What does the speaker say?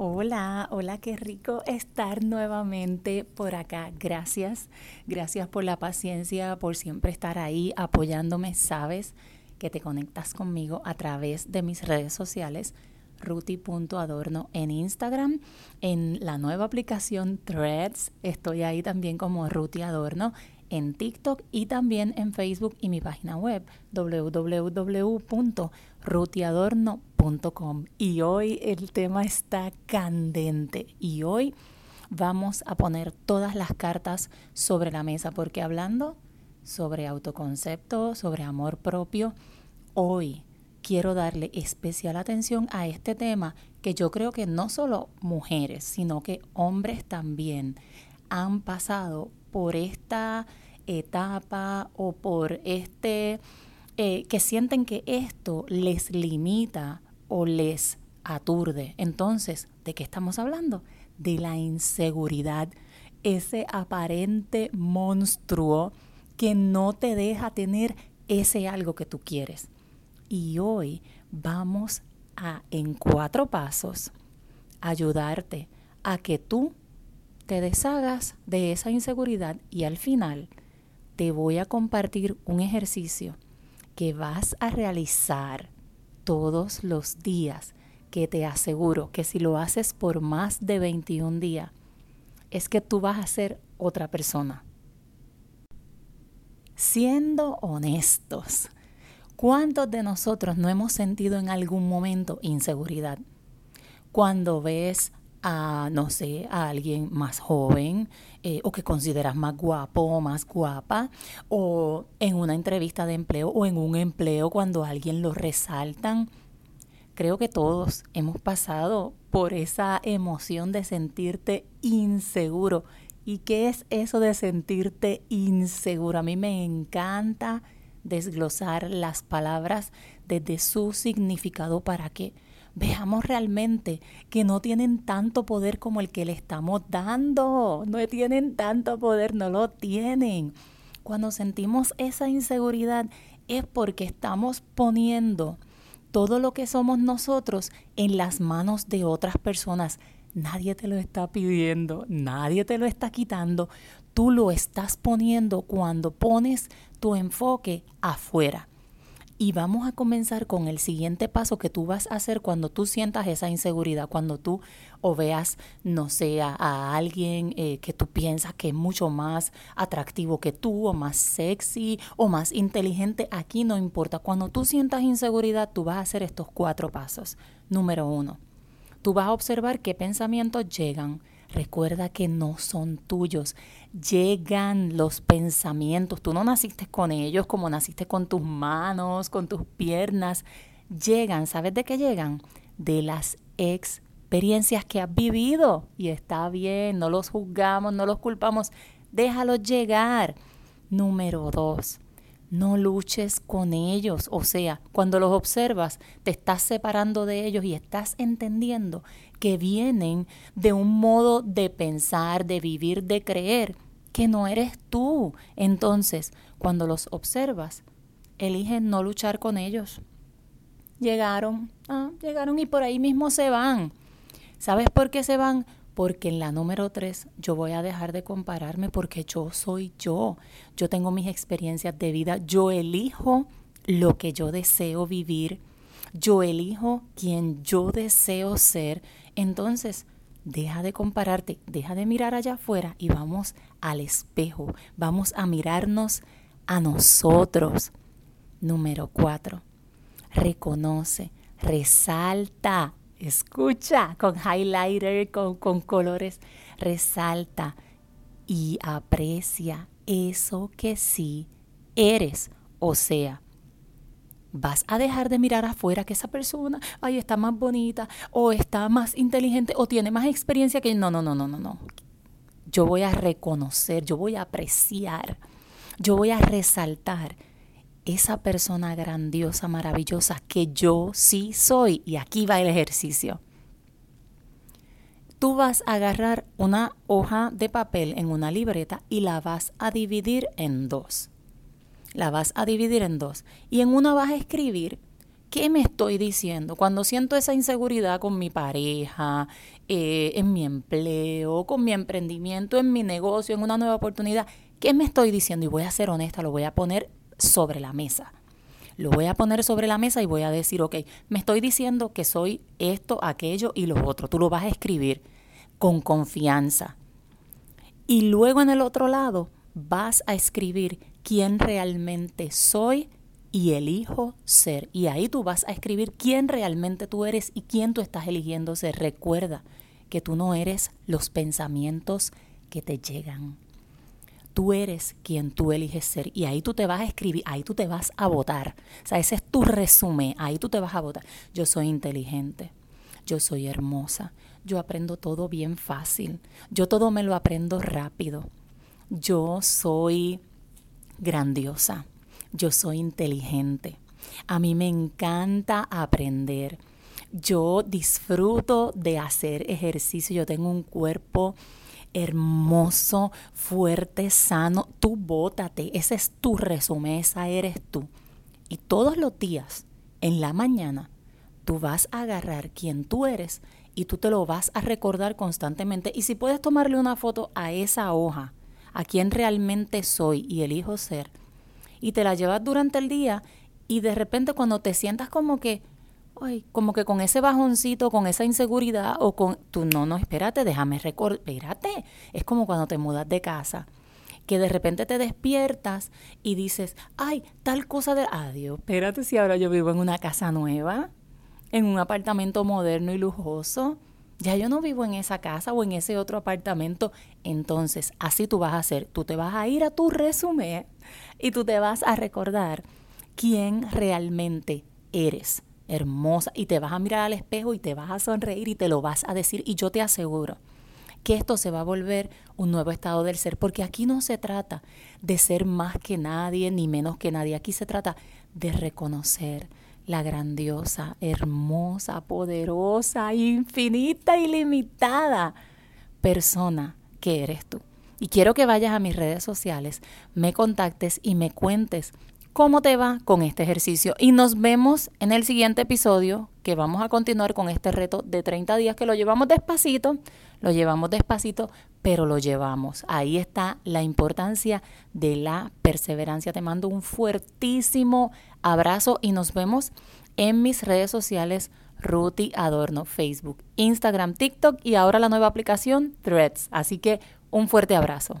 Hola, hola, qué rico estar nuevamente por acá. Gracias, gracias por la paciencia, por siempre estar ahí apoyándome. Sabes que te conectas conmigo a través de mis redes sociales, ruti.adorno en Instagram, en la nueva aplicación Threads, estoy ahí también como Ruti Adorno en TikTok y también en Facebook y mi página web www.rutiadorno.com. Y hoy el tema está candente y hoy vamos a poner todas las cartas sobre la mesa porque hablando sobre autoconcepto, sobre amor propio, hoy quiero darle especial atención a este tema que yo creo que no solo mujeres, sino que hombres también han pasado por esta etapa o por este, eh, que sienten que esto les limita o les aturde. Entonces, ¿de qué estamos hablando? De la inseguridad, ese aparente monstruo que no te deja tener ese algo que tú quieres. Y hoy vamos a, en cuatro pasos, ayudarte a que tú te deshagas de esa inseguridad y al final te voy a compartir un ejercicio que vas a realizar todos los días, que te aseguro que si lo haces por más de 21 días, es que tú vas a ser otra persona. Siendo honestos, ¿cuántos de nosotros no hemos sentido en algún momento inseguridad? Cuando ves a, no sé, a alguien más joven eh, o que consideras más guapo o más guapa, o en una entrevista de empleo o en un empleo cuando alguien lo resaltan. Creo que todos hemos pasado por esa emoción de sentirte inseguro. ¿Y qué es eso de sentirte inseguro? A mí me encanta desglosar las palabras desde su significado para que veamos realmente que no tienen tanto poder como el que le estamos dando. No tienen tanto poder, no lo tienen. Cuando sentimos esa inseguridad es porque estamos poniendo todo lo que somos nosotros en las manos de otras personas. Nadie te lo está pidiendo, nadie te lo está quitando. Tú lo estás poniendo cuando pones tu enfoque afuera. Y vamos a comenzar con el siguiente paso que tú vas a hacer cuando tú sientas esa inseguridad, cuando tú o veas, no sé, a, alguien eh, que tú piensas que es mucho más atractivo que tú, o más sexy, o más inteligente. Aquí no importa. Cuando tú sientas inseguridad, tú vas a hacer estos cuatro pasos. Número uno, tú vas a observar qué pensamientos llegan Recuerda que no son tuyos. Llegan los pensamientos. Tú no naciste con ellos como naciste con tus manos, con tus piernas. Llegan, ¿sabes de qué llegan? De las experiencias que has vivido. Y está bien, no los juzgamos, no los culpamos. Déjalos llegar. Número dos, no luches con ellos. O sea, cuando los observas, te estás separando de ellos y estás entendiendo que vienen de un modo de pensar, de vivir, de creer, que no eres tú. Entonces, cuando los observas, eligen no luchar con ellos. Llegaron, ah, llegaron y por ahí mismo se van. ¿Sabes por qué se van? Porque en la número tres yo voy a dejar de compararme porque yo soy yo. Yo tengo mis experiencias de vida, yo elijo lo que yo deseo vivir, yo elijo quien yo deseo ser. Entonces, deja de compararte, deja de mirar allá afuera y vamos al espejo, vamos a mirarnos a nosotros. Número cuatro, reconoce, resalta escucha con highlighter, con, con colores, resalta y aprecia eso que sí eres. O sea, vas a dejar de mirar afuera que esa persona, ay, está más bonita, o está más inteligente, o tiene más experiencia que... No, no, no, no, no, no. Yo voy a reconocer, yo voy a apreciar, yo voy a resaltar esa persona grandiosa, maravillosa que yo sí soy. Y aquí va el ejercicio. Tú vas a agarrar una hoja de papel en una libreta y la vas a dividir en dos. La vas a dividir en dos. Y en una vas a escribir ¿Qué me estoy diciendo? Cuando siento esa inseguridad con mi pareja, eh, en mi empleo, con mi emprendimiento, en mi negocio, en una nueva oportunidad, ¿qué me estoy diciendo? Y voy a ser honesta, lo voy a poner sobre la mesa. Lo voy a poner sobre la mesa y voy a decir, ok, me estoy diciendo que soy esto, aquello y lo otro. Tú lo vas a escribir con confianza. Y luego en el otro lado vas a escribir quién realmente soy y elijo ser. Y ahí tú vas a escribir quién realmente tú eres y quién tú estás eligiendo ser. Recuerda que tú no eres los pensamientos que te llegan. Tú eres quien tú eliges ser y ahí tú te vas a escribir, ahí tú te vas a votar. O sea, ese es tu resumen, ahí tú te vas a votar. Yo soy inteligente, yo soy hermosa, yo aprendo todo bien fácil, yo todo me lo aprendo rápido, yo soy grandiosa, yo soy inteligente. A mí me encanta aprender. Yo disfruto de hacer ejercicio. Yo tengo un cuerpo hermoso, fuerte, sano. Tú bótate. Ese es tu resumen. Esa eres tú. Y todos los días, en la mañana, tú vas a agarrar quien tú eres y tú te lo vas a recordar constantemente. Y si puedes tomarle una foto a esa hoja, a quien realmente soy y elijo ser, y te la llevas durante el día y de repente cuando te sientas como que, ay, como que con ese bajoncito, con esa inseguridad o con, tú no, no, espérate, déjame recordar, espérate, es como cuando te mudas de casa que de repente te despiertas y dices, ay, tal cosa de, adiós, espérate si ahora yo vivo en una casa nueva, en un apartamento moderno y lujoso, ya yo no vivo en esa casa o en ese otro apartamento. Entonces, así tú vas a hacer. Tú te vas a ir a tu resumen y tú te vas a recordar quién realmente eres. Hermosa. Y te vas a mirar al espejo y te vas a sonreír y te lo vas a decir. Y yo te aseguro que esto se va a volver un nuevo estado del ser. Porque aquí no se trata de ser más que nadie ni menos que nadie. Aquí se trata de reconocer la grandiosa, hermosa, poderosa, infinita, ilimitada persona que eres tú. Y quiero que vayas a mis redes sociales, me contactes y me cuentes cómo te va con este ejercicio. Y nos vemos en el siguiente episodio, que vamos a continuar con este reto de 30 días, que lo llevamos despacito, lo llevamos despacito, pero lo llevamos. Ahí está la importancia de la perseverancia. Te mando un fuertísimo abrazo y nos vemos en mis redes sociales. Ruti Adorno, Facebook, Instagram, TikTok y ahora la nueva aplicación Threads. Así que un fuerte abrazo.